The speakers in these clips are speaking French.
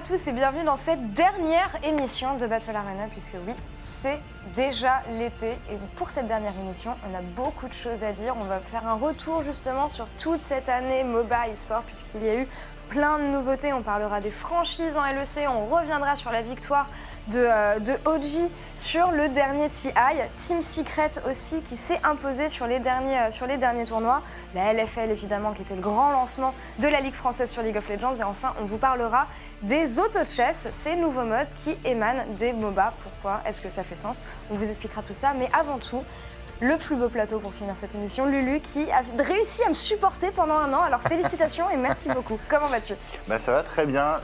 À tous et bienvenue dans cette dernière émission de Battle Arena, puisque oui, c'est déjà l'été. Et pour cette dernière émission, on a beaucoup de choses à dire. On va faire un retour justement sur toute cette année MOBA e-sport, puisqu'il y a eu plein de nouveautés. On parlera des franchises en LEC, on reviendra sur la victoire de, euh, OG sur le dernier TI, Team Secret aussi qui s'est imposé sur les, derniers, euh, tournois, la LFL évidemment qui était le grand lancement de la Ligue française sur League of Legends. Et enfin on vous parlera des auto-chess, ces nouveaux modes qui émanent des MOBA. Pourquoi Est-ce que ça fait sens? On vous expliquera tout ça, mais avant tout, le plus beau plateau pour finir cette émission, Lulu, qui a réussi à me supporter pendant un an. Alors félicitations et merci beaucoup. Comment vas-tu? Bah ça va très bien.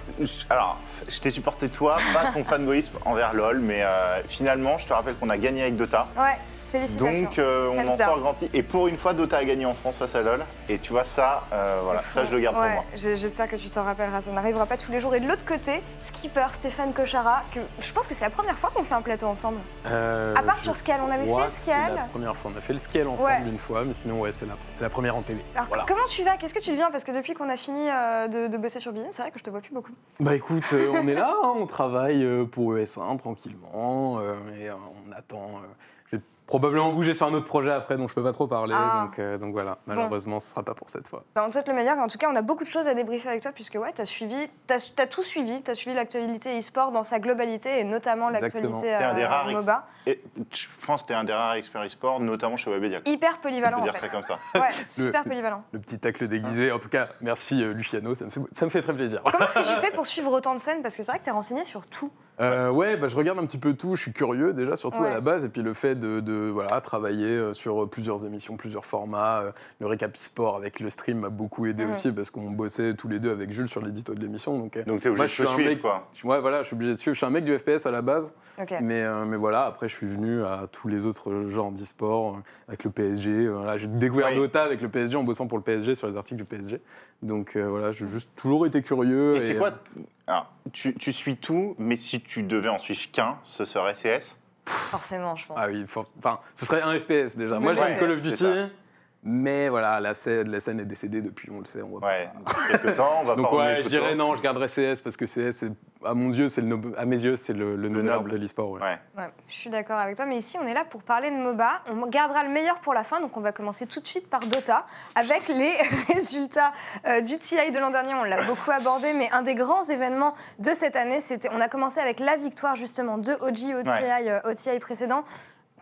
Alors, je t'ai supporté toi, pas ton fanboyisme envers LoL, mais euh, finalement, je te rappelle qu'on a gagné avec Dota. Ouais, félicitations. Donc euh, on en down. sort grandi. Et pour une fois, Dota a gagné en France face à LoL. Et tu vois ça, euh, voilà, ça je le garde Ouais, pour moi. J'espère que tu t'en rappelleras, ça n'arrivera pas tous les jours. Et de l'autre côté, Skipper, Stéphane Cochara, que je pense que c'est la première fois qu'on fait un plateau ensemble. Euh, À part sur Scale, on avait fait le que C'est la Scale. première fois. On a fait le scale ensemble Ouais. une fois, mais sinon, ouais, c'est la, première en télé. Alors Voilà. comment tu vas? Qu'est-ce que tu deviens? Parce que depuis qu'on a fini euh, de, de bosser sur Business, c'est vrai que je te vois plus beaucoup. Bah écoute, euh, on est là, hein, on travaille pour ES1 tranquillement, euh, et euh, on attend. Je vais probablement bouger sur un autre projet après, dont je peux pas trop parler. Ah. Donc, euh, donc voilà, malheureusement, ce sera pas pour cette fois. Bah, on te souhaite le meilleur. En tout cas, on a beaucoup de choses à débriefer avec toi, puisque ouais, tu as suivi, t'as as tout suivi. Tu as suivi l'actualité e-sport dans sa globalité, et notamment l'actualité euh, MOBA. Et je pense que t'es un des rares experts e-sport, notamment chez Webedia. Hyper On polyvalent, en dire fait. ça comme ça. Ouais, super Le- polyvalent. Le petit tacle déguisé. En tout cas, merci euh, Luciano, ça me, fait, ça me fait très plaisir. Comment est-ce que tu fais pour suivre autant de scènes? Parce que c'est vrai que tu es renseigné sur tout. Euh, ouais, bah, je regarde un petit peu tout. Je suis curieux déjà, surtout Ouais. à la base. Et puis le fait de, de, voilà, travailler euh, sur euh, plusieurs émissions, plusieurs formats. le récap sport avec le stream m'a beaucoup aidé aussi parce qu'on bossait tous les deux avec Jules sur l'édito de l'émission. Donc, Donc t'es moi, obligé je suis de te un suivre, mec. quoi. je- ouais, voilà, je suis obligé de suivre. Je suis un mec du FPS à la base. Mais, euh, mais voilà, après, je suis venu à tous les autres genres d'e-sport avec le PSG. Voilà, j'ai découvert Oui. Dota avec le PSG en bossant pour le PSG sur les articles du PSG. Donc euh, voilà, j'ai juste toujours été curieux. Et c'est quoi Alors, tu, tu suis tout, mais si tu devais en suivre qu'un, ce serait CS Forcément, je pense. Ah oui, for- enfin, ce serait un FPS déjà. Ouais, Moi, j'aime ouais, Call of c'est Duty, ça. mais voilà, la scène, la scène est décédée depuis, on le sait, on va Ouais, depuis quelques temps, on va Donc pas remuer ouais, le je couteau. dirais non, je garderais CS parce que CS, c'est- à mon yeux, c'est le à mes yeux, c'est le, le noble noble. de l'e-sport. ouais. Ouais. Ouais, je suis d'accord avec toi, mais ici on est là pour parler de MOBA. On gardera le meilleur pour la fin, donc on va commencer tout de suite par Dota, avec les résultats euh, du TI de l'an dernier. On l'a beaucoup abordé, mais un des grands événements de cette année, c'était. On a commencé avec la victoire justement de OG au TI, euh, au TI précédent.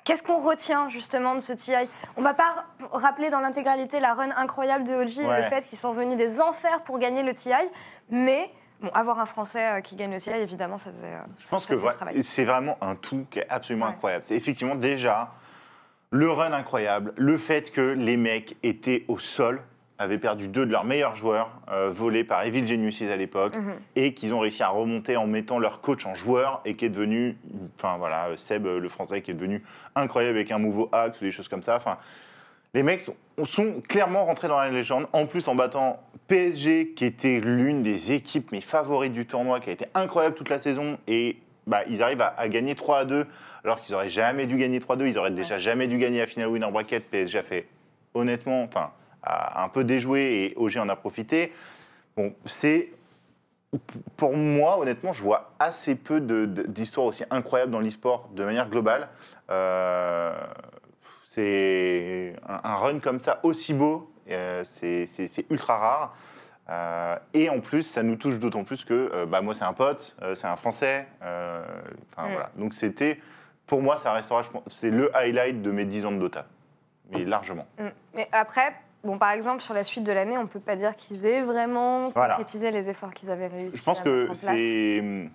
Qu'est-ce qu'on retient justement de ce TI On va pas rappeler dans l'intégralité la run incroyable de OG et le fait qu'ils sont venus des enfers pour gagner le TI, mais bon, avoir un Français euh, qui gagne le TI, évidemment, ça faisait. euh, Je pense ça que faisait vra- travail. c'est vraiment un tout qui est absolument Ouais. incroyable. C'est effectivement déjà le run incroyable, le fait que les mecs étaient au sol, avaient perdu deux de leurs meilleurs joueurs, euh, volés par Evil Geniuses à l'époque, Mhm. et qu'ils ont réussi à remonter en mettant leur coach en joueur, et qui est devenu, enfin voilà, Seb, le français, qui est devenu incroyable avec un nouveau axe ou des choses comme ça. Enfin, les mecs sont, sont clairement rentrés dans la légende, en plus en battant PSG, qui était l'une des équipes mes favorites du tournoi, qui a été incroyable toute la saison, et bah, ils arrivent à, à gagner 3 à 2, alors qu'ils auraient jamais dû gagner 3 à 2, ils auraient déjà jamais dû gagner la finale winner bracket. PSG a fait honnêtement, enfin, a un peu déjoué et OG en a profité. Bon, c'est pour moi, honnêtement, je vois assez peu d'histoires aussi incroyables dans l'e-sport de manière globale. Euh, c'est un, un run comme ça aussi beau, c'est c'est- ultra rare. Euh, et en plus, ça nous touche d'autant plus que euh, bah, moi, c'est un pote, euh, c'est un Français. euh, enfin, Mm. voilà. Donc c'était, pour moi, ça restera, c'est le highlight de mes 10 ans de Dota, mais largement. Mm. Mais après, bon, par exemple, sur la suite de l'année, on peut pas dire qu'ils aient vraiment Voilà. concrétisé les efforts qu'ils avaient réussi Je pense à que c'est hum,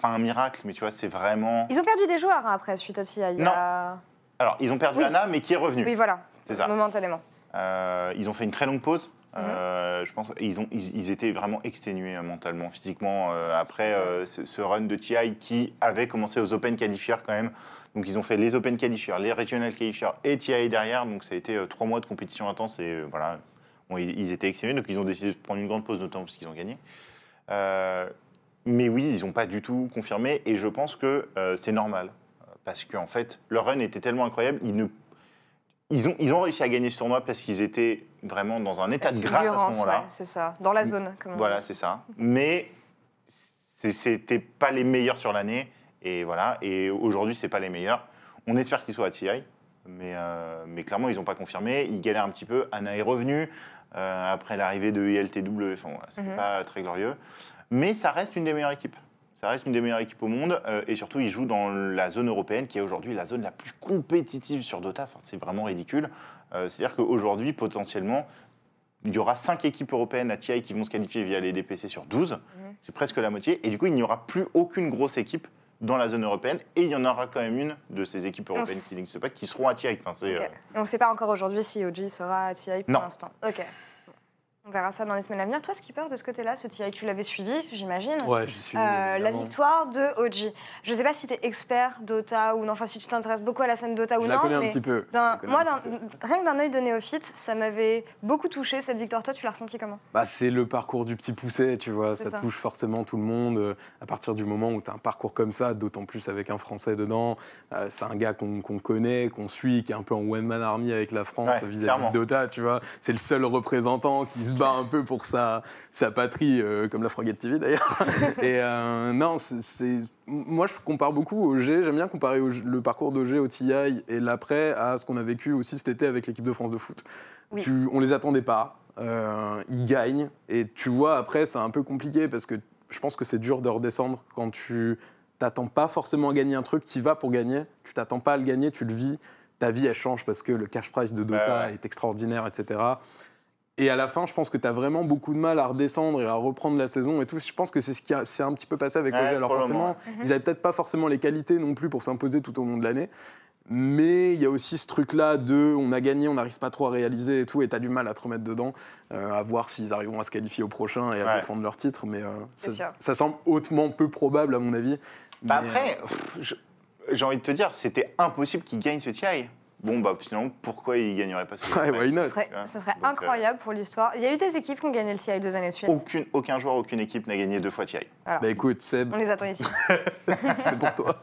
pas un miracle, mais tu vois, c'est vraiment. Ils ont perdu des joueurs hein, après, suite à TI. Il y a- Alors, ils ont perdu Oui. Anna, mais qui est revenu. Oui, voilà. C'est ça. Momentanément. Euh, ils ont fait une très longue pause. Euh, je pense ils, ont, ils, ils étaient vraiment exténués euh, mentalement, physiquement, euh, après euh, ce, ce run de TI qui avait commencé aux Open Qualifiers quand même. Donc ils ont fait les Open Qualifiers, les Regional Qualifiers et TI derrière. Donc ça a été trois mois de compétition intense et voilà, Bon, ils, ils étaient exténués. Donc ils ont décidé de prendre une grande pause temps parce qu'ils ont gagné. Mais oui, ils n'ont pas du tout confirmé et je pense que c'est normal. Parce qu'en fait, leur run était tellement incroyable, ils, ne, ils, ont, ils ont réussi à gagner ce tournoi parce qu'ils étaient vraiment dans un état de grâce à ce moment-là. ouais, c'est ça. Dans la zone, comme on Voilà, c'est ça. Mais c'était pas les meilleurs sur l'année. Et voilà. Et aujourd'hui, c'est pas les meilleurs. On espère qu'ils soient à TI. Mais, euh, mais clairement, ils n'ont pas confirmé. Ils galèrent un petit peu. Anna est revenue euh, après l'arrivée de ILTW. Enfin, voilà, c'était Mhm. pas très glorieux. Mais ça reste une des meilleures équipes. Ça reste une des meilleures équipes au monde. euh, et surtout, ils jouent dans la zone européenne, qui est aujourd'hui la zone la plus compétitive sur Dota. Enfin, c'est vraiment ridicule. Euh, C'est-à-dire qu'aujourd'hui, potentiellement, il y aura 5 équipes européennes à TI qui vont se qualifier via les DPC sur 12. C'est presque la moitié. Et du coup, il n'y aura plus aucune grosse équipe dans la zone européenne. Et il y en aura quand même une de ces équipes européennes qui n'existent pas qui seront à TI. Enfin, c'est, Ok. euh, on ne sait pas encore aujourd'hui si OG sera à TI pour l'instant. Ok. On verra ça dans les semaines à venir. Toi, Skipper, de ce côté-là, ce TI, tu l'avais suivi, j'imagine Ouais, je suis. Euh, la victoire de OG. Je ne sais pas si tu es expert Dota ou non, enfin si tu t'intéresses beaucoup à la scène Dota ou Je non. la connais un mais petit peu. d'un- moi, un petit peu. rien que d'un œil de néophyte, ça m'avait beaucoup touché cette victoire. Toi, tu l'as ressenti comment? Bah, c'est le parcours du petit poussé, tu vois, ça, ça. touche forcément tout le monde. euh, À partir du moment où tu as un parcours comme ça, d'autant plus avec un Français dedans, euh, c'est un gars qu'on qu'on connaît, qu'on suit, qui est un peu en one-man army avec la France Ouais, vis-à-vis clairement. de Dota, tu vois. C'est le seul représentant qui se bat un peu pour sa, sa patrie, euh, comme la Frogate TV d'ailleurs. Et euh, non, c'est-. Moi, je compare beaucoup au G. J'aime bien comparer au- le parcours d'OG au TI et l'après à ce qu'on a vécu aussi cet été avec l'équipe de France de foot. Oui. Tu, on les attendait pas. euh, ils gagnent. Et tu vois, après, c'est un peu compliqué parce que je pense que c'est dur de redescendre quand tu t'attends pas forcément à gagner un truc. Tu y vas pour gagner. Tu t'attends pas à le gagner, tu le vis. Ta vie, elle change parce que le cash price de Dota ouais. est extraordinaire, etc. Et à la fin, je pense que tu as vraiment beaucoup de mal à redescendre et à reprendre la saison et tout. Je pense que c'est ce qui a- c'est un petit peu passé avec Ouais, OG. Alors forcément, ils n'avaient peut-être pas forcément les qualités non plus pour s'imposer tout au long de l'année. Mais il y a aussi ce truc-là de on a gagné, on n'arrive pas trop à réaliser et tout, et tu as du mal à te remettre dedans, euh, à voir s'ils arriveront à se qualifier au prochain et à Ouais. défendre leur titre. Mais euh, ça, semble hautement peu probable à mon avis. Bah Mais, après, je- j'ai envie de te dire, c'était impossible qu'ils gagnent ce TI. Bon, bah finalement, pourquoi ils gagneraient pas ce Ouais, why not Ça serait, Ouais. ça serait Donc, euh, incroyable pour l'histoire. Il y a eu des équipes qui ont gagné le TI deux années de suite. aucune, aucun joueur, aucune équipe n'a gagné deux fois TI. Voilà. Bah écoute, Seb, On les attend ici. c'est pour toi.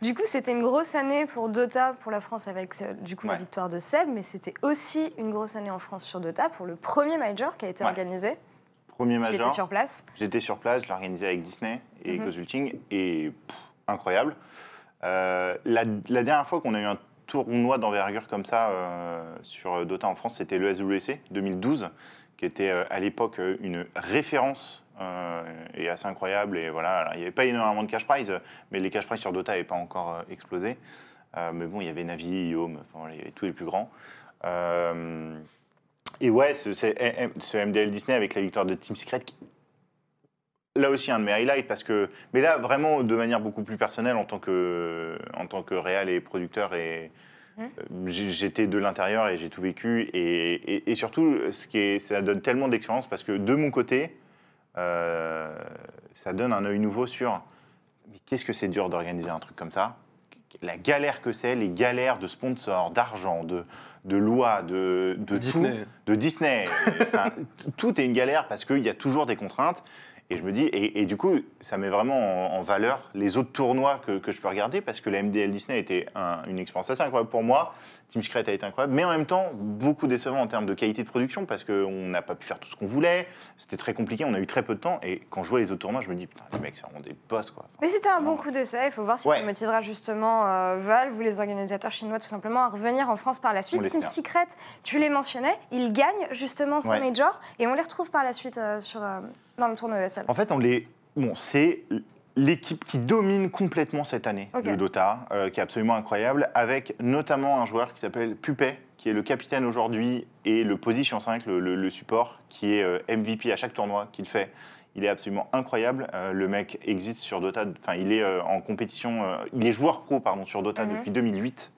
Du coup, c'était une grosse année pour Dota, pour la France, avec euh, du coup la victoire de Seb, mais c'était aussi une grosse année en France sur Dota pour le premier Major qui a été Ouais. organisé. Premier major. sur place. J'étais sur place, je l'ai organisé avec Disney et. Consulting, et pff, incroyable. Euh, la, la dernière fois qu'on a eu un tournoi d'envergure comme ça euh, sur Dota en France, c'était le SWC 2012, qui était euh, à l'époque euh, une référence et assez incroyable. Et voilà, il n'y avait pas énormément de cash prize, mais les cash prize sur Dota n'avaient pas encore explosé. Mais bon, il y avait Navi, Yom, enfin, il y avait tous les plus grands. Et ouais, ce, c'est- ce MDL Disney avec la victoire de Team Secret, qui- là aussi un de mes highlights parce que mais là vraiment de manière beaucoup plus personnelle en tant que en tant que réal et producteur et Mhm. euh, j'étais de l'intérieur et j'ai tout vécu et, et- et surtout ce qui est ça donne tellement d'expérience parce que de mon côté euh, ça donne un œil nouveau sur mais qu'est-ce que c'est dur d'organiser un truc comme ça? La galère que c'est, les galères de sponsors, d'argent, de, de lois, de, de, tout Disney. de Disney. Enfin, tout est une galère parce qu'il y a toujours des contraintes. Et je me dis, et, et du coup, ça met vraiment en, en valeur les autres tournois que, que je peux regarder parce que la MDL Disney était un- une expérience assez incroyable pour moi. Team Secret a été incroyable, mais en même temps, beaucoup décevant en termes de qualité de production parce qu'on n'a pas pu faire tout ce qu'on voulait. C'était très compliqué, on a eu très peu de temps. Et quand je vois les autres tournois, je me dis, putain, les mecs, c'est vraiment des boss, quoi. Mais c'était un bon coup d'essai. Il faut voir si Ouais. ça motivera justement euh, Valve ou les organisateurs chinois tout simplement à revenir en France par la suite. Team. Secret, tu les mentionnais, ils gagnent justement ce Ouais. Major et on les retrouve par la suite euh, sur, euh, dans le tournoi ESL. En fait, on les... bon, c'est l'équipe qui domine complètement cette année Ok. de Dota, euh, qui est absolument incroyable, avec notamment un joueur qui s'appelle Pupet, qui est le capitaine aujourd'hui, et le position 5, le, le- le support, qui est euh, MVP à chaque tournoi qu'il fait. Il est absolument incroyable. Euh, le mec existe sur Dota, enfin, il est en compétition, il est joueur pro, pardon, sur Dota Mhm. depuis 2008.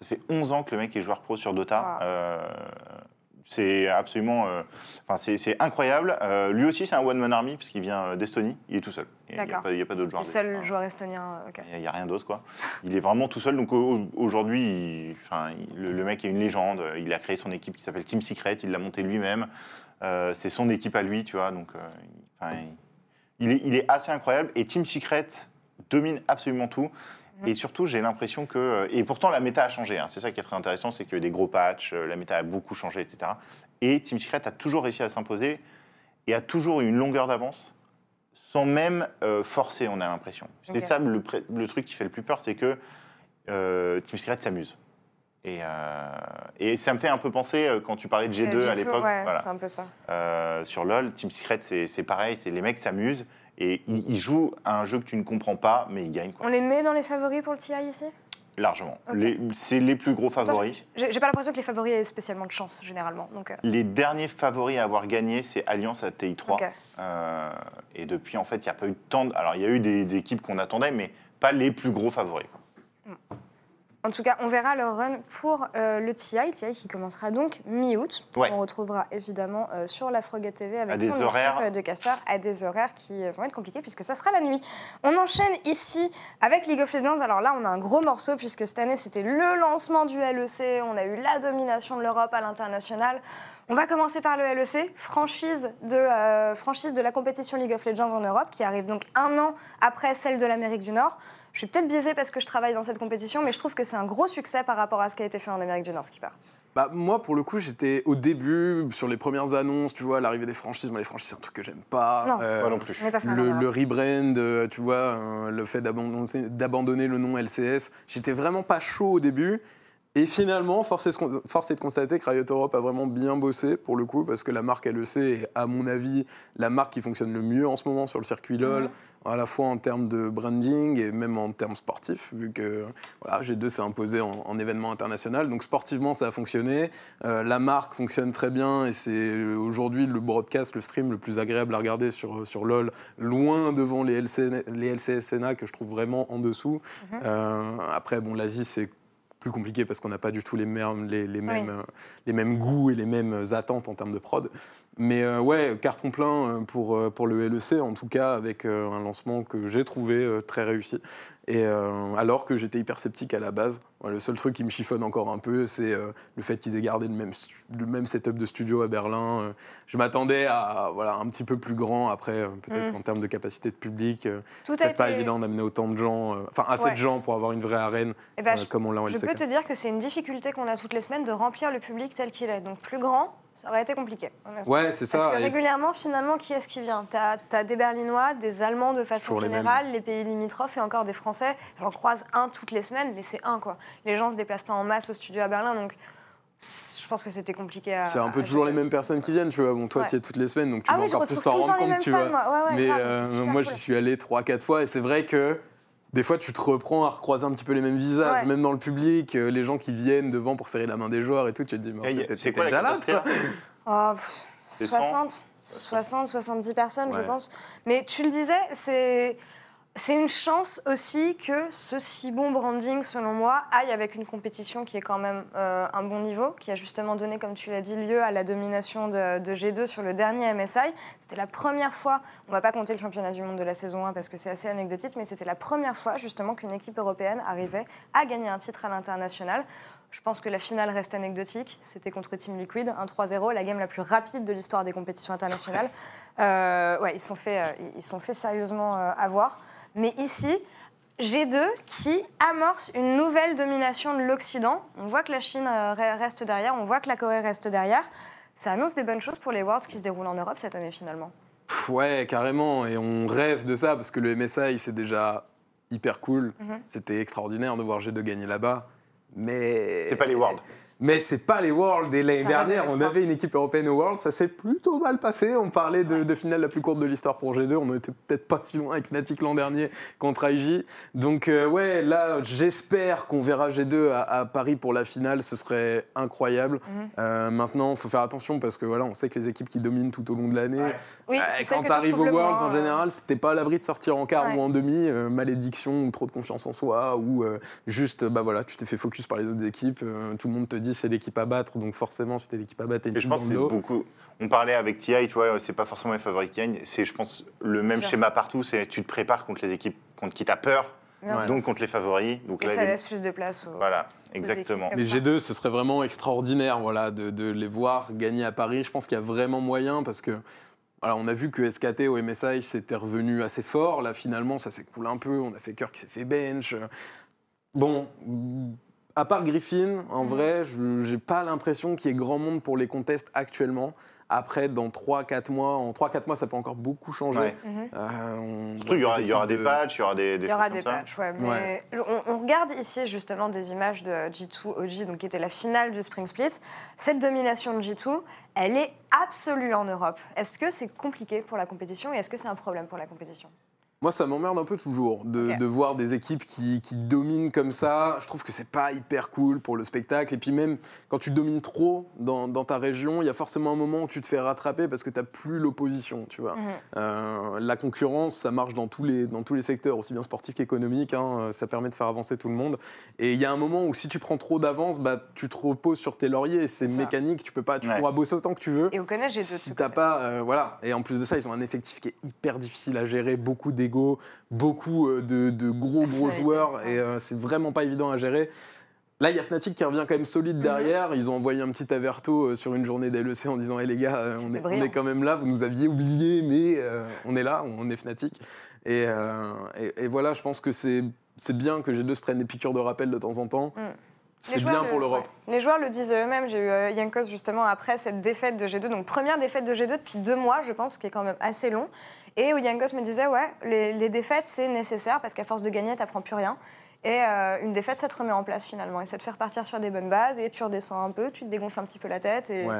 Ça fait 11 ans que le mec est joueur pro sur Dota. Wow. C'est absolument, euh, enfin c'est incroyable. Euh, lui aussi, c'est un one man army parce qu'il vient euh, d'Estonie. Il est tout seul. Il n'y a, pas- a d'autres joueurs. C'est le seul Enfin, joueur estonien. Il n'y a rien d'autre, quoi. Il est vraiment tout seul. Donc au- aujourd'hui, enfin, le, le mec est une légende. Il a créé son équipe qui s'appelle Team Secret. Il l'a montée lui-même. Euh, c'est son équipe à lui, tu vois. Donc, euh, est, il est assez incroyable. Et Team Secret domine absolument tout. Et surtout, j'ai l'impression que. euh, Et pourtant, la méta a changé. hein. C'est ça qui est très intéressant, c'est qu'il y a eu des gros patchs, euh, la méta a beaucoup changé, etc. Et Team Secret a toujours réussi à s'imposer et a toujours eu une longueur d'avance sans même euh, forcer, on a l'impression. C'est ça le, truc qui fait le plus peur, c'est que euh, Team Secret s'amuse. Et, euh, et ça me fait un peu penser, quand tu parlais de C'est G2 à G2, l'époque, ouais, voilà. c'est un peu ça. Sur LoL, Team Secret, c'est c'est pareil, c'est les mecs s'amusent et ils, ils jouent à un jeu que tu ne comprends pas, mais ils gagnent quoi, On les met dans les favoris pour le TI ici? Largement. C'est les plus gros favoris. J'ai pas l'impression que les favoris aient spécialement de chance, généralement. Donc, euh, Les derniers favoris à avoir gagné, c'est Alliance à TI3. ok. Euh, et depuis, en fait, il n'y a pas eu tant de... Alors, il y a eu des, des équipes qu'on attendait, mais pas les plus gros favoris. quoi. En tout cas, on verra le run pour euh, le TI, TI qui commencera donc mi-août. Ouais. On retrouvera évidemment euh, sur la Frogate TV avec des ton horaires. équipe de casteurs à des horaires qui euh, vont être compliqués puisque ça sera la nuit. On enchaîne ici avec League of Legends. Alors là, on a un gros morceau puisque cette année, c'était le lancement du LEC. On a eu la domination de l'Europe à l'international. On va commencer par le LEC, franchise de, euh, franchise de la compétition League of Legends en Europe, qui arrive donc un an après celle de l'Amérique du Nord. Je suis peut-être biaisée parce que je travaille dans cette compétition, mais je trouve que c'est un gros succès par rapport à ce qui a été fait en Amérique du Nord, Skipper. Bah, moi, pour le coup, j'étais au début, sur les premières annonces, tu vois, l'arrivée des franchises. Moi, les franchises, c'est un truc que j'aime pas. Non. Euh, Moi non plus. Pas le, le rebrand, euh, tu vois, euh, le fait d'abandonner d'abandonner le nom LCS, j'étais vraiment pas chaud au début. Et finalement, force est, de con- force est de constater que Riot Europe a vraiment bien bossé pour le coup, parce que la marque LEC est, à mon avis, la marque qui fonctionne le mieux en ce moment sur le circuit LoL, à la fois en termes de branding et même en termes sportifs, vu que voilà, G2 s'est imposé en, en événement international. Donc sportivement, ça a fonctionné. Euh, la marque fonctionne très bien et c'est aujourd'hui le broadcast, le stream le plus agréable à regarder sur, sur LoL, loin devant les, LC, les LCSNA que je trouve vraiment en dessous. Mhm. Euh, après, bon, l'Asie, c'est plus compliqué parce qu'on n'a pas du tout les mêmes, les, les mêmes, Oui. euh, les mêmes goûts et les mêmes attentes en termes de prod. Mais euh, ouais, carton plein euh, pour, euh, pour le LEC, en tout cas avec un lancement que j'ai trouvé très réussi. Et euh, alors que j'étais hyper sceptique à la base, le seul truc qui me chiffonne encore un peu, c'est le fait qu'ils aient gardé le même, le même setup de studio à Berlin. Je m'attendais à voilà, un petit peu plus grand après, peut-être Mm. qu'en termes de capacité de public, peut-être pas évident d'amener autant de gens, enfin assez Ouais. de gens pour avoir une vraie arène Eh ben, euh, je- comme on l'a Je peux te dire que c'est une difficulté qu'on a toutes les semaines de remplir le public tel qu'il est. Donc plus grand, ça aurait été compliqué. Ouais, c'est Parce ça. que et- régulièrement, finalement, qui est-ce qui vient? T'as as des Berlinois, des Allemands de façon les générale, les pays limitrophes et encore des Français. J'en croise un toutes les semaines, mais c'est un quoi. Les gens se déplacent pas en masse au studio à Berlin, donc je pense que c'était compliqué à. C'est un peu à toujours les mêmes personnes qui viennent, tu vois. Bon, toi, Ouais. tu y es toutes les semaines, donc tu Ah vas oui, encore plus t'en rendre compte, tu vois. moi. Ouais, ouais, Mais grave, euh, moi, cool. j'y suis allé 3-4 fois, et c'est vrai que des fois, tu te reprends à recroiser un petit peu les mêmes visages, Ouais. même dans le public, euh, les gens qui viennent devant pour serrer la main des joueurs et tout, tu te dis, mais en Et y a- fait, C'est t'étais quoi la déjà là, toi. Oh, pff, C'est 60, 60, 70 personnes, je pense. Mais tu le disais, c'est. C'est une chance aussi que ce si bon branding, selon moi, aille avec une compétition qui est quand même euh, un bon niveau, qui a justement donné, comme tu l'as dit, lieu à la domination de, de G2 sur le dernier MSI. C'était la première fois, on va pas compter le championnat du monde de la saison 1 parce que c'est assez anecdotique, mais c'était la première fois justement qu'une équipe européenne arrivait à gagner un titre à l'international. Je pense que la finale reste anecdotique. C'était contre Team Liquid, un 3-0, la game la plus rapide de l'histoire des compétitions internationales. Euh, ouais, ils sont euh, sont fait sérieusement avoir. Mais ici, G2 qui amorce une nouvelle domination de l'Occident. On voit que la Chine euh, re- reste derrière, on voit que la Corée reste derrière. Ça annonce des bonnes choses pour les Worlds qui se déroulent en Europe cette année finalement. Ouais, carrément. Et on rêve de ça parce que le MSI, c'est déjà hyper cool. Mhm. C'était extraordinaire de voir G2 gagner là-bas. Mais. C'est pas les Worlds. Mais c'est pas les Worlds. Et l'année dernière, on avait une équipe européenne aux Worlds. Ça s'est plutôt mal passé. On parlait de, de finale la plus courte de l'histoire pour G2. On était peut-être pas si loin avec Fnatic l'an dernier contre IG. Donc, euh, ouais, là, j'espère qu'on verra G2 à, à Paris pour la finale. Ce serait incroyable. Mhm. Euh, maintenant, il faut faire attention parce que voilà, on sait que les équipes qui dominent tout au long de l'année. Oui, euh, quand tu arrives aux Worlds, en général, c'était pas à l'abri de sortir en quart Ouais. ou en demi. malédiction ou trop de confiance en soi ou juste, bah voilà, tu t'es fait focus par les autres équipes. tout le monde te dit dit c'est l'équipe à battre, donc forcément, c'était l'équipe à battre. Et Et je pense que c'est beaucoup. On parlait avec TI, tu vois, c'est pas forcément les favoris qui gagnent. C'est, je pense, le même sûr. schéma partout. C'est tu te prépares contre les équipes contre qui t'as peur, Bien sûr. donc contre les favoris. Donc Et là, ça les- laisse plus de place aux. Voilà, exactement. Mais G2, ce serait vraiment extraordinaire voilà, de, de les voir gagner à Paris. Je pense qu'il y a vraiment moyen parce que voilà, on a vu que SKT au MSI c'était revenu assez fort. Là, finalement, ça s'écoule un peu. On a fait cœur qui s'est fait bench. Bon, à part Griffin, en Mhm. vrai, je j'ai pas l'impression qu'il y ait grand monde pour les contests actuellement. Après, dans 3-4 mois, en 3-4 mois, ça peut encore beaucoup changer. Ouais. Mhm. Euh, on Surtout, il y aura, voit il y aura équipes des de- patchs, il y aura des, des Il y aura des patchs, ouais. Mais on, on regarde ici justement des images de G2 OG, donc qui était la finale du Spring Split. Cette domination de G2, elle est absolue en Europe. Est-ce que c'est compliqué pour la compétition et est-ce que c'est un problème pour la compétition? Moi, ça m'emmerde un peu toujours de, voir des équipes qui, qui dominent comme ça. Je trouve que c'est pas hyper cool pour le spectacle. Et puis même, quand tu domines trop dans, dans ta région, il y a forcément un moment où tu te fais rattraper parce que tu n'as plus l'opposition, tu vois. Mhm. Euh, la concurrence, ça marche dans tous les, dans tous les secteurs, aussi bien sportifs qu'économiques. hein. ça permet de faire avancer tout le monde. Et il y a un moment où si tu prends trop d'avance, bah, tu te reposes sur tes lauriers. C'est mécanique, tu peux pas, tu Ouais. pourras bosser autant que tu veux. Et au connaît G2 de ce Si t'as pas, euh, voilà. Et en plus de ça, ils ont un effectif qui est hyper difficile à gérer, beaucoup d'ego, beaucoup euh, de, de gros gros joueurs, et euh, c'est vraiment pas évident à gérer. Là, il y a Fnatic qui revient quand même solide Mhm. derrière. Ils ont envoyé un petit averto euh, sur une journée d'LEC en disant Hé les gars, on est, on brillant. est quand même là, vous nous aviez oublié, mais euh, on est là, on est Fnatic. Et, euh, et, et voilà, je pense que c'est c'est bien que G2 se prennent des piqûres de rappel de temps en temps. Mm. C'est Les joueurs bien pour l'Europe. ouais. Les joueurs le disent eux-mêmes. J'ai eu euh, Yankos justement après cette défaite de G2, donc première défaite de G2 depuis deux mois, je pense, qui est quand même assez long. Et où Yankos me disait, ouais, les, les défaites c'est nécessaire parce qu'à force de gagner, t'apprends plus rien. Et euh, une défaite, ça te remet en place finalement et ça te fait repartir sur des bonnes bases et tu redescends un peu, tu te dégonfles un petit peu la tête et Ouais.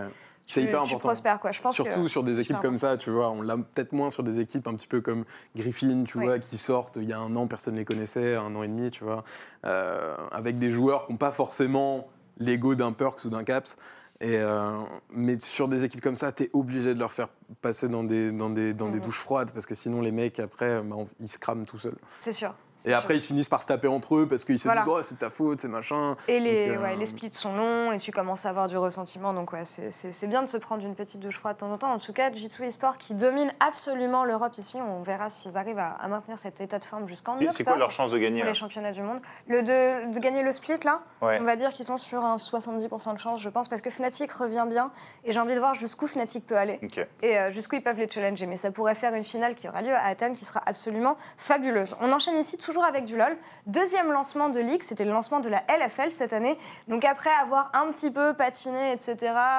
C'est hyper tu important. prospères quoi. Je pense Surtout que sur des équipes comme ça, tu vois. On l'a peut-être moins sur des équipes un petit peu comme Griffin, tu Oui. vois, qui sortent il y a un an, personne ne les connaissait, un an et demi, tu vois. Euh, avec des joueurs qui n'ont pas forcément l'ego d'un Perks ou d'un Caps. Et euh, mais sur des équipes comme ça, tu es obligé de leur faire passer dans des, dans des, dans des Mhm. douches froides parce que sinon les mecs, après, bah, ils se crament tout seuls. C'est sûr. Et sûr. après, ils finissent par se taper entre eux parce qu'ils se Voilà. disent Oh, c'est ta faute, c'est machin. Et les, Donc, euh, ouais, les splits sont longs et tu commences à avoir du ressentiment. Donc, ouais, c'est- bien de se prendre une petite douche froide de temps en temps. En tout cas, G2 Esport qui domine absolument l'Europe ici. On verra s'ils arrivent à, à maintenir cet état de forme jusqu'en octobre C'est quoi leur chance de gagner pour les championnats du monde. Le de, de gagner le split, là, Ouais. on va dire qu'ils sont sur un 70% de chance, je pense, parce que Fnatic revient bien. Et j'ai envie de voir jusqu'où Fnatic peut aller et euh, jusqu'où ils peuvent les challenger. Mais ça pourrait faire une finale qui aura lieu à Athènes qui sera absolument fabuleuse. On enchaîne ici toujours avec du LoL. Deuxième lancement de Ligue, c'était le lancement de la LFL cette année. Donc après avoir un petit peu patiné, etc.,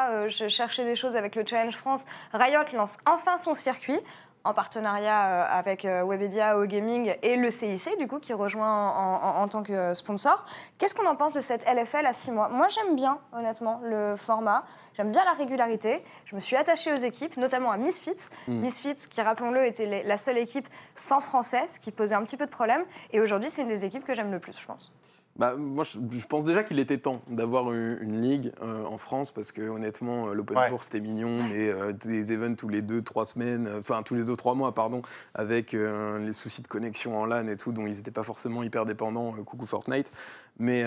euh, je cherchais des choses avec le Challenge France, Riot lance enfin son circuit en partenariat euh, avec euh, Webedia, O Gaming et le CIC, du coup, qui rejoint en, en- en tant que euh, sponsor. Qu'est-ce qu'on en pense de cette LFL à six mois? Moi, j'aime bien, honnêtement, le format. J'aime bien la régularité. Je me suis attachée aux équipes, notamment à Misfits. Misfits, qui, rappelons-le, était la seule équipe sans français, ce qui posait un petit peu de problème. Et aujourd'hui, c'est une des équipes que j'aime le plus, je pense. Bah, moi, je, pense déjà qu'il était temps d'avoir une, une ligue euh, en France parce que honnêtement, euh, l'Open Ouais. Tour c'était mignon, mais euh, des events tous les deux, trois semaines, enfin tous les deux, trois mois, pardon, avec euh, les soucis de connexion en LAN et tout, dont ils n'étaient pas forcément hyper dépendants. coucou Fortnite, mais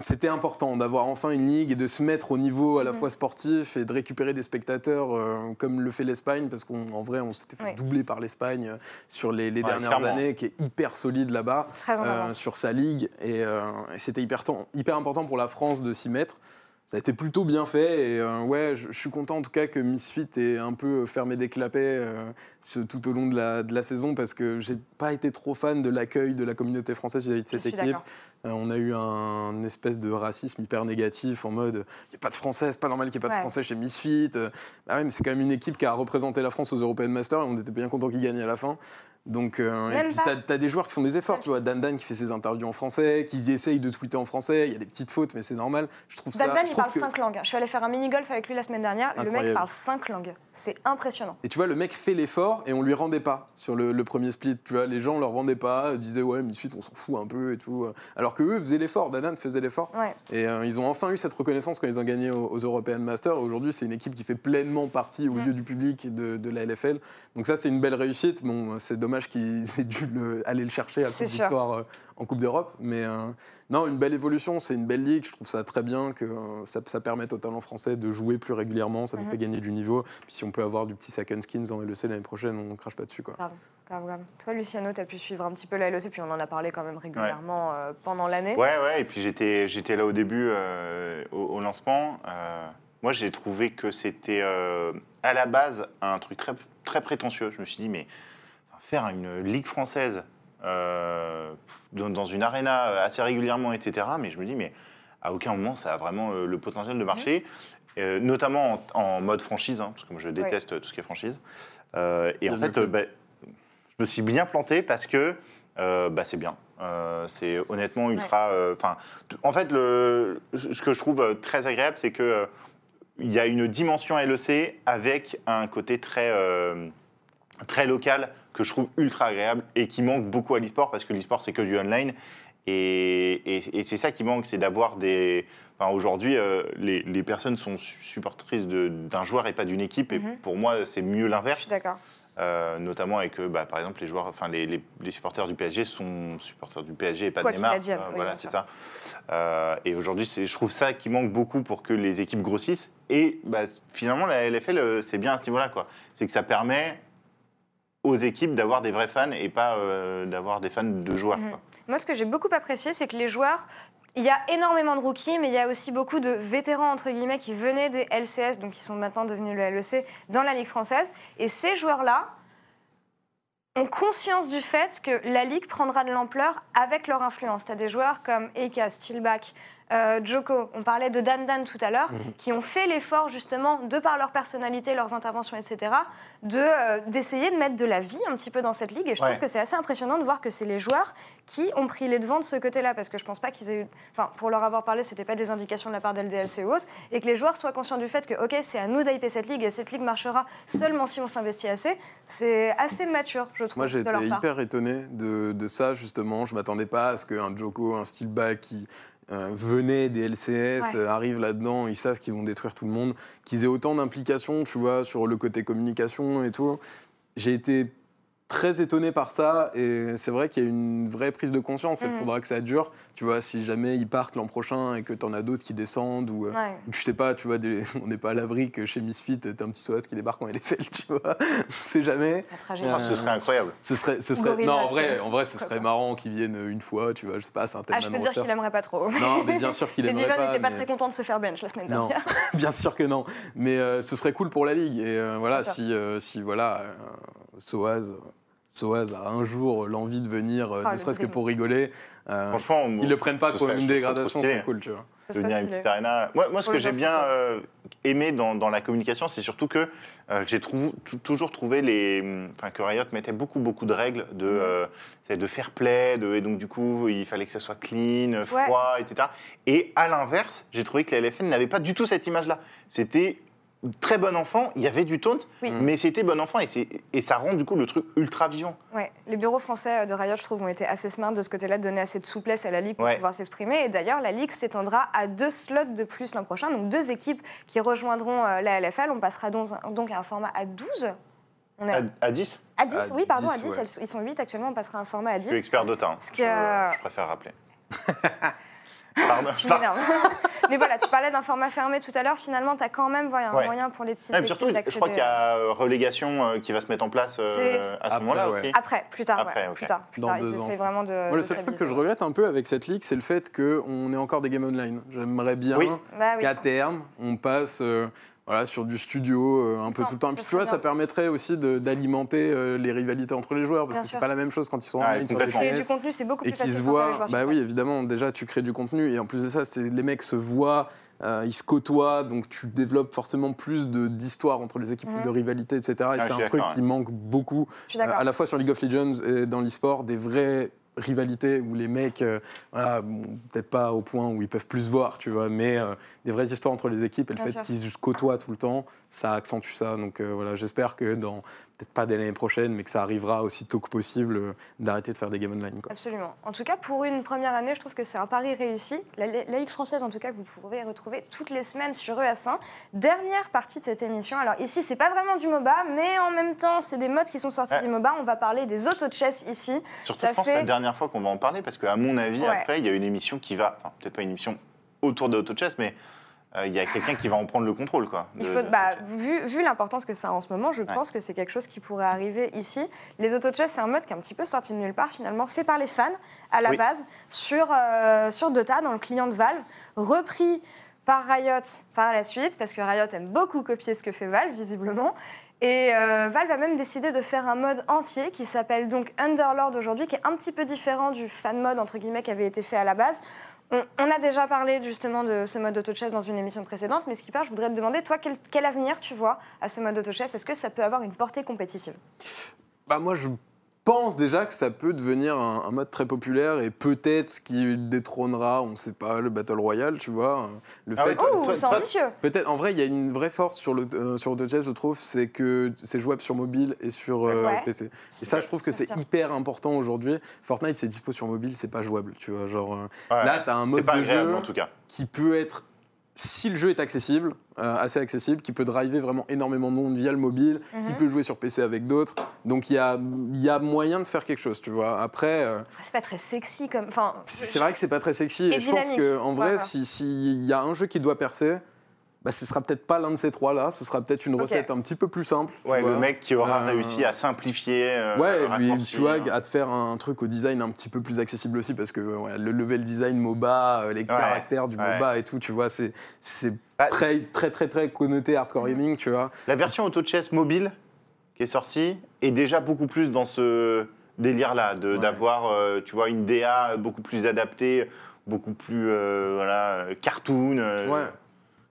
c'était important d'avoir enfin une ligue et de se mettre au niveau à la Mhm. fois sportif et de récupérer des spectateurs euh, comme le fait l'Espagne, parce qu'en vrai, on s'était fait Oui. doubler par l'Espagne euh, sur les, les Ouais, dernières clairement. années, qui est hyper solide là-bas euh, sur sa ligue et, euh, et c'était hyper, temps- hyper important pour la France de s'y mettre. Ça a été plutôt bien fait et euh, ouais, je, je suis content en tout cas que Misfit ait un peu fermé des clapets euh, ce- tout au long de la, de la saison parce que j'ai pas été trop fan de l'accueil de la communauté française vis-à-vis de cette équipe. Euh, on a eu un espèce de racisme hyper négatif en mode il n'y a pas de français, c'est pas normal qu'il n'y ait pas Ouais. de français chez Misfit. Euh, Bah ouais, mais c'est quand même une équipe qui a représenté la France aux European Masters et on était bien content qu'ils gagnent à la fin. Donc, euh, et puis t'as as des joueurs qui font des efforts, Ça, tu vois. Dan Dan qui fait ses interviews en français, qui essaye de tweeter en français. Il y a des petites fautes, mais c'est normal. Je trouve ça. Dan Dan, je il parle que- cinq langues. Je suis allée faire un mini-golf avec lui la semaine dernière. Le mec Incroyable. parle cinq langues. C'est impressionnant. Et tu vois, le mec fait l'effort et on lui rendait pas sur le, le premier split. Tu vois, les gens leur rendaient pas, euh, disaient ouais, Misfit, on s'en fout un peu et tout. Alors que eux faisaient l'effort, Dan Dan faisait l'effort. Ouais. Et euh, ils ont enfin eu cette reconnaissance quand ils ont gagné aux, aux European Masters. Aujourd'hui, c'est une équipe qui fait pleinement partie aux Mm. yeux du public de, de la LFL. Donc ça, c'est une belle réussite. Bon, c'est dommage dommage qu'ils aient dû le- aller le chercher à sûr. victoire euh, en Coupe d'Europe. Mais euh, non, une belle évolution, c'est une belle ligue. Je trouve ça très bien que euh, ça, ça permette aux talents français de jouer plus régulièrement. Ça nous Mhm. fait gagner du niveau. Puis si on peut avoir du petit second skins en LEC l'année prochaine, on crache pas dessus. Quoi. Grave, grave, grave. Toi, Luciano, tu as pu suivre un petit peu la LEC, puis on en a parlé quand même régulièrement euh, pendant l'année. Ouais, ouais, et puis j'étais, j'étais là au début, euh, au, au lancement. Euh, moi, j'ai trouvé que c'était euh, à la base un truc très, très prétentieux. Je me suis dit, mais faire une ligue française euh, dans, une arena assez régulièrement, etc. Mais je me dis, mais à aucun moment ça a vraiment euh, le potentiel de marcher, Euh, notamment en, en mode franchise, hein, parce que moi je déteste tout ce qui est franchise. Euh, et en fait, euh, bah, je me suis bien planté parce que euh, bah, c'est bien. Euh, c'est honnêtement ultra. euh, Enfin, t- en fait, le, ce que je trouve euh, très agréable, c'est que euh, il y a une dimension LEC avec un côté très euh, très local que je trouve ultra agréable et qui manque beaucoup à l'e-sport parce que l'e-sport c'est que du online et, et- et c'est ça qui manque, c'est d'avoir des. Enfin, aujourd'hui, euh, les, les personnes sont su- supportrices d'un joueur et pas d'une équipe. Et Mhm. pour moi, c'est mieux Je l'inverse. suis d'accord. Euh, notamment avec, euh, bah, par exemple, les joueurs, enfin les, les- les supporters du PSG sont supporters du PSG et pas Quoi de Neymar. advienne, Euh, oui, voilà, c'est ça. Et aujourd'hui, je trouve ça qui manque beaucoup pour que les équipes grossissent. Et bah, finalement, la LFL, c'est bien à ce niveau-là, quoi. C'est que ça permet aux équipes d'avoir des vrais fans et pas euh, d'avoir des fans de joueurs. Mhm. quoi. Moi, ce que j'ai beaucoup apprécié, c'est que les joueurs, il y a énormément de rookies, mais il y a aussi beaucoup de vétérans, entre guillemets, qui venaient des LCS, donc qui sont maintenant devenus le LEC, dans la Ligue française. Et ces joueurs-là ont conscience du fait que la Ligue prendra de l'ampleur avec leur influence. Tu as des joueurs comme Eka, Steelback, euh, Joko, on parlait de Dan Dan tout à l'heure, qui ont fait l'effort justement, de par leur personnalité, leurs interventions, etc., de, euh, d'essayer de mettre de la vie un petit peu dans cette ligue. Et je Ouais. trouve que c'est assez impressionnant de voir que c'est les joueurs qui ont pris les devants de ce côté-là, parce que je pense pas qu'ils aient eu... Enfin, pour leur avoir parlé, c'était pas des indications de la part d'LDLC ou autre, et que les joueurs soient conscients du fait que, ok, c'est à nous d'hyper cette ligue, et cette ligue marchera seulement si on s'investit assez. C'est assez mature, je trouve, Moi, j'étais hyper étonné de, de ça, justement. Je m'attendais pas à ce qu'un Joko, un Steelback qui euh, venait des LCS Ouais. euh, arrive là-dedans. Ils savent qu'ils vont détruire tout le monde. Qu'ils aient autant d'implications, tu vois, sur le côté communication et tout. J'ai été très étonné par ça et c'est vrai qu'il y a une vraie prise de conscience. Il Mhm. faudra que ça dure. Tu vois, si jamais ils partent l'an prochain et que tu en as d'autres qui descendent ou. euh, Ouais. ou tu sais pas, tu vois, des- on n'est pas à l'abri que chez Misfit, t'as un petit Soaz qui débarque en LFL, tu vois. On sait jamais. La tragédie. Ah, ce serait incroyable. Ce serait, ce serait, non, en vrai, en vrai, ce serait marrant qu'ils viennent une fois, tu vois, je sais pas, c'est un Ah, tel je peux te dire qu'il aimerait pas trop. Non, mais bien sûr qu'il Et aimerait pas. n'était pas mais- très content de se faire bench la semaine Non, dernière. bien sûr que non. Mais euh, ce serait cool pour la ligue. Et euh, voilà, si, euh, si voilà, euh, Soaz, a un jour l'envie de venir, euh, Ah, ne serait-ce que pour rigoler, euh, Franchement, on- qu'ils le prennent pas comme une dégradation, c'est cool, tu vois. Ça de serait venir à une petite arena. Moi, moi ce que j'ai bien euh, aimé dans, dans la communication, c'est surtout que euh, j'ai trou- toujours trouvé les, enfin, que Riot mettait beaucoup, beaucoup de règles de, Mhm. euh, de fair play, de, et donc du coup, il fallait que ça soit clean, froid, etc. Et à l'inverse, j'ai trouvé que la LFL n'avait pas du tout cette image-là. C'était très bon enfant, il y avait du taunt, Oui. mais c'était bon enfant et, ça rend du coup le truc ultra vivant. Ouais, les bureaux français de Riot, je trouve, ont été assez smart de ce côté-là, de donner assez de souplesse à la Ligue pour Ouais. pouvoir s'exprimer. Et d'ailleurs, la Ligue s'étendra à deux slots de plus l'an prochain, donc deux équipes qui rejoindront euh, la LFL. On passera donc, à un format à 12. On est À, à, à 10 à 10, À oui, pardon, à 10, 10. ouais. elles- ils sont 8 actuellement, on passera à un format à Je suis 10. expert Dota. hein. Euh, je préfère rappeler. Pardon. Tu m'énerves. Mais voilà, tu parlais d'un format fermé tout à l'heure. Finalement, tu as quand même voilà, un Ouais. moyen pour les petites Ouais, surtout, je d'accéder. crois qu'il y a euh, relégation euh, qui va se mettre en place euh, à ce Après, moment-là ouais. aussi. Après, plus tard. Après. Plus tard, plus Dans tard. Deux ans, vraiment de. Moi, de le seul truc que je regrette un peu avec cette ligue, c'est le fait qu'on ait encore des games online. J'aimerais bien. Bah oui. qu'à terme, on passe euh, voilà, sur du studio euh, un peu Non, tout le temps. Puis tu vois, ça permettrait aussi d'alimenter euh, les rivalités entre les joueurs, parce Bien que c'est pas la même chose quand ils sont Ah, online sur les du contenu, c'est beaucoup et plus facile. qu'ils se voient. Bah oui, évidemment, déjà tu crées du contenu et en plus de ça, c'est les mecs se voient. euh, ils se côtoient, donc tu développes forcément plus de- d'histoires entre les équipes, plus de rivalité, etc. Et Ah, c'est un truc qui manque beaucoup, Je suis euh, d'accord. à la fois sur League of Legends et dans l'e-sport, des vraies rivalités où les mecs, euh, voilà, bon, peut-être pas au point où ils peuvent plus se voir, tu vois, mais euh, des vraies histoires entre les équipes et le Bien fait qu'ils se côtoient tout le temps, ça accentue ça. Donc euh, voilà, j'espère que dans, peut-être pas dès l'année prochaine, mais que ça arrivera aussi tôt que possible euh, d'arrêter de faire des games online. Quoi. Absolument. En tout cas, pour une première année, je trouve que c'est un pari réussi. La, la Ligue française, en tout cas, que vous pourrez retrouver toutes les semaines sur ES1. Dernière partie de cette émission. Alors ici, c'est pas vraiment du MOBA, mais en même temps, c'est des modes qui sont sortis Ouais. du MOBA. On va parler des auto-chess ici. Surtout, Ça je pense fait- que c'est la dernière fois qu'on va en parler, parce qu'à mon avis, Ouais. après, il y a une émission qui va, enfin, peut-être pas une émission autour de AutoChess, mais euh, il y a quelqu'un qui va en prendre le contrôle, quoi. Il de- faut, de bah, vu, vu l'importance que ça a en ce moment, je pense que c'est quelque chose qui pourrait arriver ici. Les auto-chess, c'est un mode qui est un petit peu sorti de nulle part, finalement, fait par les fans à la Oui. base sur, euh, sur Dota, dans le client de Valve, repris par Riot par la suite, parce que Riot aime beaucoup copier ce que fait Valve, visiblement. Et euh, Valve a même décidé de faire un mode entier qui s'appelle donc Underlord aujourd'hui, qui est un petit peu différent du fan mode entre guillemets qui avait été fait à la base. On, a déjà parlé justement de ce mode auto-chess dans une émission précédente, mais Skipper, je voudrais te demander, toi, quel, quel avenir tu vois à ce mode auto-chess? Est-ce que ça peut avoir une portée compétitive? Bah moi je pense déjà que ça peut devenir un, un mode très populaire et peut-être ce qui détrônera, on ne sait pas, le Battle Royale, tu vois. Le Ah fait ouais, c'est ambitieux Peut-être, en vrai, il y a une vraie force sur, le, euh, sur AutoChess, je trouve, c'est que c'est jouable sur mobile et sur euh, Ouais. PC. Et ça, je trouve que c'est hyper important aujourd'hui. Fortnite, c'est dispo sur mobile, c'est pas jouable, tu vois. Genre, euh, Ouais. là, tu as un mode de agréable, jeu en tout cas. qui peut être, si le jeu est accessible, euh, assez accessible, qui peut driver vraiment énormément de monde via le mobile, qui Mhm. peut jouer sur PC avec d'autres. Donc, il y a, il y a moyen de faire quelque chose, tu vois. Après. euh, C'est pas très sexy comme. Enfin, c'est vrai que c'est pas très sexy. Et Et, je pense qu'en vrai, Voilà. si- s'il y a un jeu qui doit percer, bah, ce sera peut-être pas l'un de ces trois-là. Ce sera peut-être une recette un petit peu plus simple. Ouais, le mec qui aura Euh, réussi à simplifier. euh, Ouais, raccourcir. tu vois, à te faire un truc au design un petit peu plus accessible aussi, parce que ouais, le level design MOBA, euh, les caractères du ouais. MOBA et tout, tu vois, c'est Bah, très, très, très, très connoté hardcore gaming, tu vois. La version AutoChess mobile qui est sortie est déjà beaucoup plus dans ce délire-là, d'avoir, euh, tu vois, une DA beaucoup plus adaptée, beaucoup plus, euh, voilà, euh, cartoon. euh, Ouais.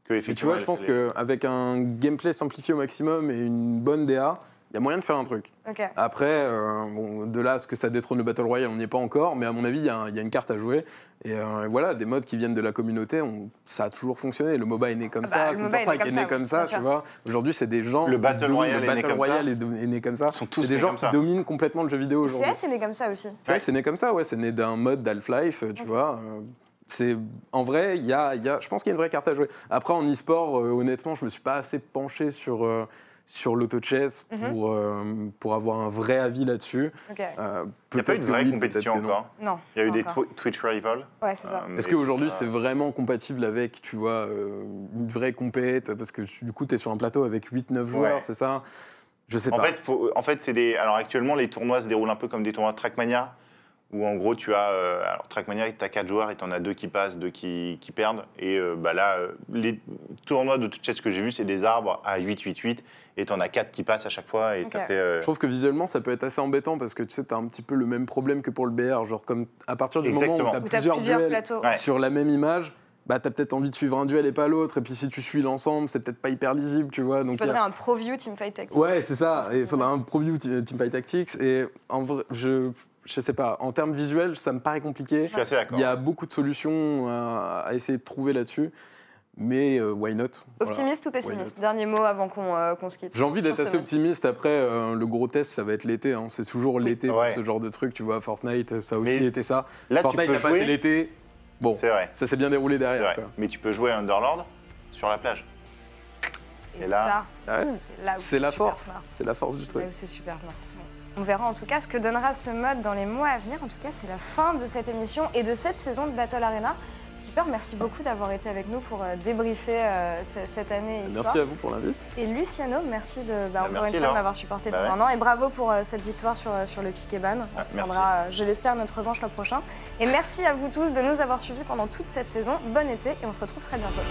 Que Et tu vois, je pense les- qu'avec un gameplay simplifié au maximum et une bonne DA, il y a moyen de faire un truc. Après, euh, bon, de là à ce que ça détrône le Battle Royale, on n'y est pas encore, mais à mon avis, il y, a y une carte à jouer. Et euh, voilà, des modes qui viennent de la communauté, on- ça a toujours fonctionné. Le MOBA est né comme Ah bah, ça, le MOBA est né Counter-Strike comme est né ça, comme ça, tu sûr. vois. Aujourd'hui, c'est des gens. Le Battle Royale le est né Battle comme Royale ça. est, do- est né comme ça. Ils sont tous C'est des gens comme qui ça. dominent complètement le jeu vidéo aujourd'hui. CS est né comme ça aussi. C'est vrai, c'est né comme ça, ouais. C'est né d'un mode d'Half-Life, tu vois. C'est en vrai, il y a, il y a- je pense qu'il y a une vraie carte à jouer. Après, en e-sport, euh, honnêtement, je me suis pas assez penché sur euh, sur l'auto-chess Mhm. pour euh, pour avoir un vrai avis là-dessus. Euh, Il n'y a pas peut-être eu de vraie oui, compétition encore? Non. Il y a eu des Twitch Rival. Ouais, c'est ça. euh, Est-ce qu'aujourd'hui, c'est vraiment compatible avec, tu vois, euh, une vraie compète? Parce que du coup, tu es sur un plateau avec 8-9 joueurs, c'est ça? Je sais En pas. fait, faut- en fait c'est des. Alors actuellement, les tournois se déroulent un peu comme des tournois de Trackmania, où en gros, tu as. euh, alors Trackmania, tu as 4 joueurs et tu en as deux qui passent, deux qui, qui perdent. Et euh, bah là, euh, les tournois de chess que j'ai vus, c'est des arbres à 8-8-8, et tu en as 4 qui passent à chaque fois, et ça fait. euh, Je trouve que visuellement, ça peut être assez embêtant parce que tu sais, tu as un petit peu le même problème que pour le BR. Genre, comme à partir du moment où tu as t'as plusieurs, plusieurs duels plateaux. Ouais. sur la même image, bah, tu as peut-être envie de suivre un duel et pas l'autre. Et puis si tu suis l'ensemble, c'est peut-être pas hyper lisible, tu vois. Il Donc, il y a- faudrait un pro view teamfight tactique. Ouais, c'est ça. Il faudra un preview Team Teamfight Tactics. Et en vrai, je, je sais pas, en termes visuels, ça me paraît compliqué. Je suis assez d'accord. Il y a beaucoup de solutions à, à essayer de trouver là-dessus. Mais euh, why not? Voilà. Optimiste ou pessimiste? Dernier mot avant qu'on euh, se quitte. J'ai envie d'être assez optimiste. Après, euh, le gros test, ça va être l'été. hein. C'est toujours l'été Ouais. pour ce genre de truc. Tu vois, Fortnite, ça a aussi Mais été ça. Là, Fortnite a passé l'été. Bon, C'est vrai. ça s'est bien déroulé derrière. quoi. Mais tu peux jouer à Underlord sur la plage. Et, Et là- ça, Ouais. c'est la force. C'est la force du truc. C'est super smart. On verra en tout cas ce que donnera ce mode dans les mois à venir. En tout cas, c'est la fin de cette émission et de cette saison de Battle Arena. Skipper, merci beaucoup d'avoir été avec nous pour euh, débriefer euh, ce- cette année e-sport. Merci à vous pour l'invite. Et Luciano, merci de, bah, Bah, encore merci, une fois de m'avoir supporté Bah pendant ouais. un an. Et bravo pour euh, cette victoire sur, sur le piquet ban. On Ah, merci. prendra, je l'espère, notre revanche l'an prochain. Et merci à vous tous de nous avoir suivis pendant toute cette saison. Bon été et on se retrouve très bientôt.